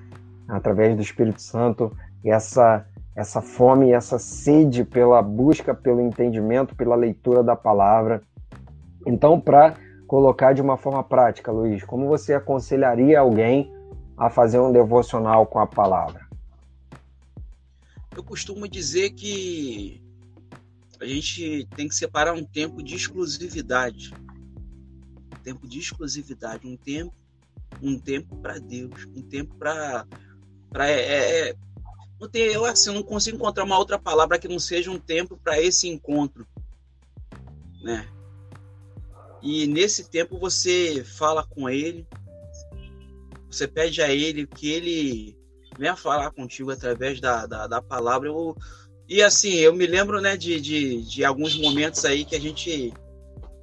através do Espírito Santo essa essa fome e essa sede pela busca, pelo entendimento, pela leitura da palavra então, para colocar de uma forma prática, Luiz, como você aconselharia alguém a fazer um devocional com a palavra? Eu costumo dizer que a gente tem que separar um tempo de exclusividade. Um tempo de exclusividade, um tempo, um tempo para Deus, um tempo para para é, é, é, não tem, eu assim não consigo encontrar uma outra palavra que não seja um tempo para esse encontro, né? E nesse tempo você fala com ele, você pede a ele que ele venha falar contigo através da, da, da palavra. Eu, e assim, eu me lembro né, de, de, de, alguns momentos aí que a gente,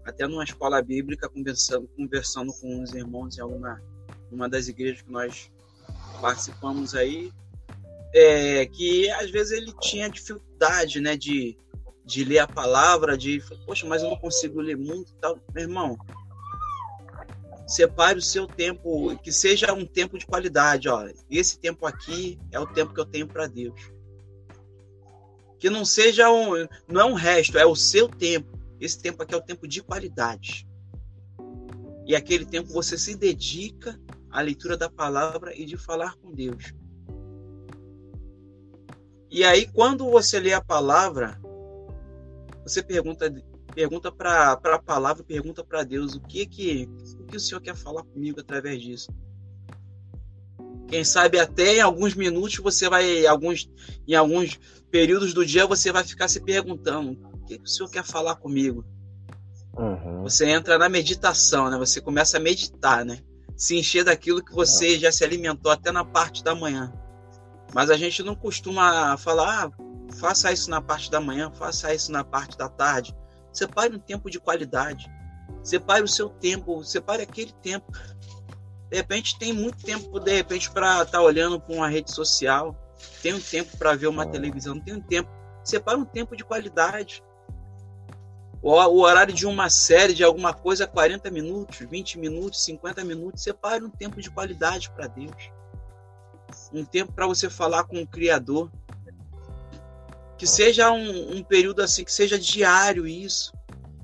até numa escola bíblica, conversando, conversando com os irmãos em alguma uma das igrejas que nós participamos aí, é, que às vezes ele tinha dificuldade né, de, de ler a palavra, de, poxa, mas eu não consigo ler muito tal. Meu irmão, separe o seu tempo, que seja um tempo de qualidade, ó. Esse tempo aqui é o tempo que eu tenho para Deus. Que não seja um, não é um resto, é o seu tempo. Esse tempo aqui é o tempo de qualidade. E aquele tempo você se dedica à leitura da palavra e de falar com Deus. E aí, quando você lê a palavra, você pergunta pergunta para a palavra, pergunta para Deus o que que o que o Senhor quer falar comigo através disso. Quem sabe até em alguns minutos você vai, alguns, em alguns períodos do dia você vai ficar se perguntando o que, que o Senhor quer falar comigo. Uhum. Você entra na meditação, né? Você começa a meditar, né? Se encher daquilo que você já se alimentou até na parte da manhã. Mas a gente não costuma falar, ah, Faça isso na parte da manhã, faça isso na parte da tarde. Separe um tempo de qualidade. Separe o seu tempo, separe aquele tempo. De repente tem muito tempo, de repente, para estar tá olhando para uma rede social. Tem um tempo para ver uma televisão, tem um tempo. Separe um tempo de qualidade. O, horário de uma série, de alguma coisa, 40 minutos, 20 minutos, 50 minutos. Separe um tempo de qualidade para Deus. Um tempo para você falar com o Criador que seja um, um período assim, que seja diário isso,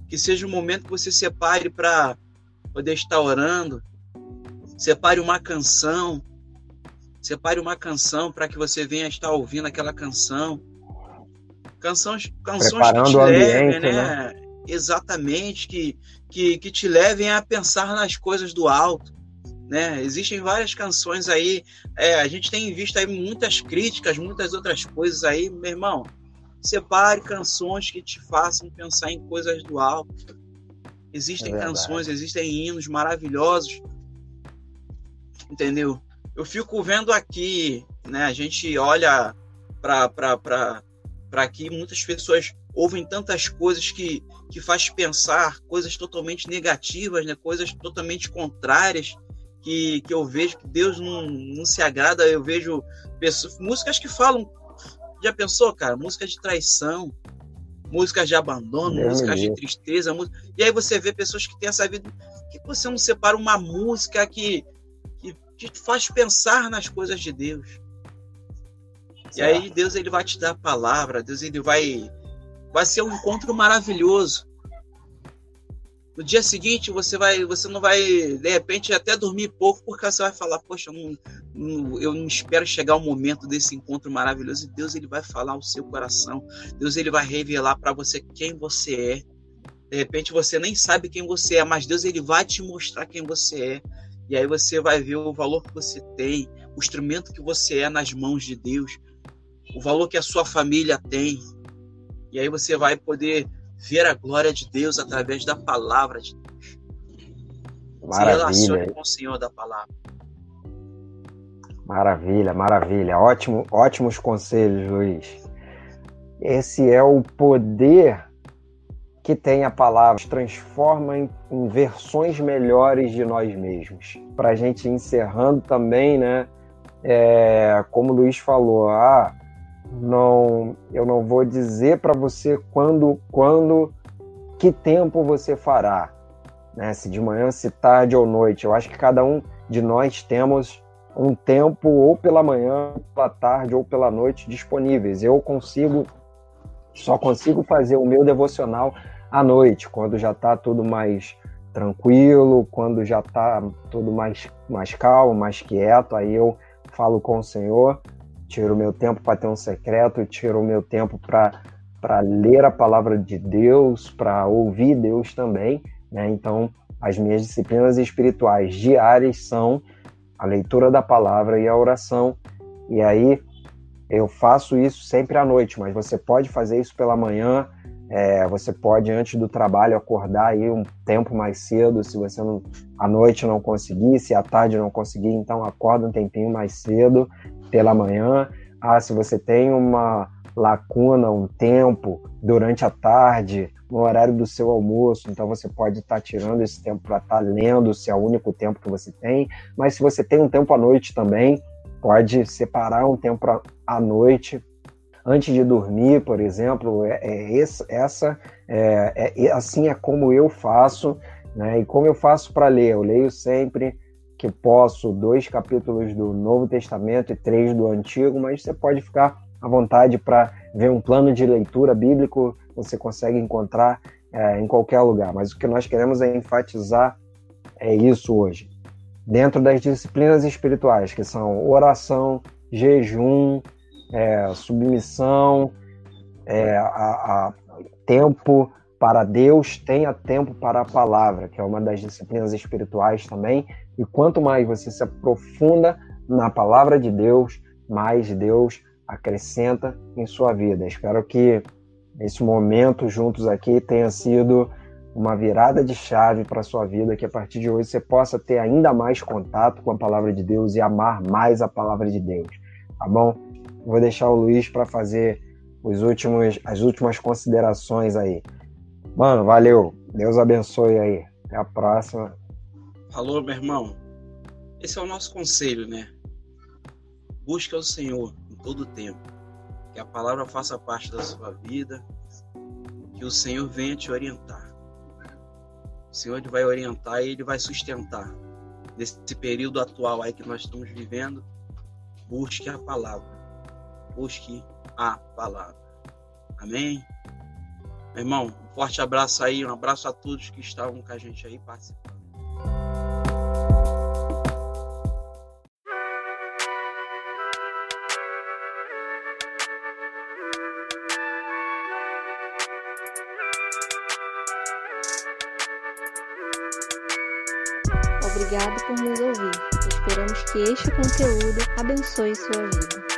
que seja um momento que você separe para poder estar orando, separe uma canção, separe uma canção para que você venha estar ouvindo aquela canção. Canções, canções Preparando que te levem, né? né? Exatamente, que, que, que te levem a pensar nas coisas do alto. Né? Existem várias canções aí, é, a gente tem visto aí muitas críticas, muitas outras coisas aí, meu irmão. Separe canções que te façam pensar em coisas do alto. Existem é canções, existem hinos maravilhosos. Entendeu? eu fico vendo aqui, né? A gente olha para aqui, muitas pessoas ouvem tantas coisas que, que faz pensar coisas totalmente negativas, né? Coisas totalmente contrárias que, que eu vejo que Deus não, não se agrada. Eu vejo pessoas, músicas que falam, já pensou, cara? Músicas de traição, músicas de abandono, é músicas de tristeza, música... e aí você vê pessoas que têm essa vida, que você não separa uma música que que te faz pensar nas coisas de Deus. E aí Deus ele vai te dar a palavra, Deus ele vai vai ser um encontro maravilhoso. No dia seguinte você vai, você não vai de repente até dormir pouco porque você vai falar, poxa, não, não, eu não espero chegar o momento desse encontro maravilhoso. E Deus ele vai falar ao seu coração. Deus ele vai revelar para você quem você é. De repente você nem sabe quem você é, mas Deus ele vai te mostrar quem você é. E aí você vai ver o valor que você tem, o instrumento que você é nas mãos de Deus, o valor que a sua família tem. E aí você vai poder ver a glória de Deus através da palavra de Deus. Maravilha. Se relacione com o Senhor da palavra. Maravilha, maravilha. Ótimo, ótimos conselhos, Luiz. Esse é o poder que tem a palavra, transforma em, em versões melhores de nós mesmos. Para a gente encerrando também, né? É, como o Luiz falou, ah, não, eu não vou dizer para você quando, quando, que tempo você fará, né? Se de manhã, se tarde ou noite. Eu acho que cada um de nós temos um tempo ou pela manhã, pela tarde ou pela noite disponíveis. Eu consigo, só consigo fazer o meu devocional à noite, quando já está tudo mais tranquilo, quando já está tudo mais, mais calmo, mais quieto, aí eu falo com o Senhor, tiro meu tempo para ter um secreto, tiro meu tempo para ler a palavra de Deus, para ouvir Deus também. Né? Então, as minhas disciplinas espirituais diárias são a leitura da palavra e a oração. E aí eu faço isso sempre à noite, mas você pode fazer isso pela manhã, é, você pode, antes do trabalho, acordar aí um tempo mais cedo, se você não, à noite não conseguir, se à tarde não conseguir, então acorda um tempinho mais cedo, pela manhã. Ah, se você tem uma lacuna, um tempo durante a tarde, no horário do seu almoço, então você pode estar tá tirando esse tempo para estar tá lendo, se é o único tempo que você tem. Mas se você tem um tempo à noite também, pode separar um tempo à noite antes de dormir, por exemplo, é, é essa é, é, assim é como eu faço, né? E como eu faço para ler, eu leio sempre que posso dois capítulos do Novo Testamento e três do Antigo, mas você pode ficar à vontade para ver um plano de leitura bíblico, você consegue encontrar é, em qualquer lugar. Mas o que nós queremos é enfatizar é isso hoje. Dentro das disciplinas espirituais, que são oração, jejum, é, submissão, é, a, a, tempo para Deus, tenha tempo para a palavra, que é uma das disciplinas espirituais também. E quanto mais você se aprofunda na palavra de Deus, mais Deus acrescenta em sua vida. Espero que esse momento juntos aqui tenha sido uma virada de chave para a sua vida, que a partir de hoje você possa ter ainda mais contato com a palavra de Deus e amar mais a palavra de Deus. Tá bom? Vou deixar o Luiz para fazer os últimos, as últimas considerações aí. Mano, valeu. Deus abençoe aí. Até a próxima. Falou, meu irmão. Esse é o nosso conselho, né? Busque o Senhor em todo o tempo. Que a palavra faça parte da sua vida. Que o Senhor venha te orientar. O Senhor vai orientar e ele vai sustentar. Nesse período atual aí que nós estamos vivendo, busque a palavra busque a palavra. Amém? Meu irmão, um forte abraço aí, um abraço a todos que estavam com a gente aí participando. Obrigado por nos ouvir. Esperamos que este conteúdo abençoe sua vida.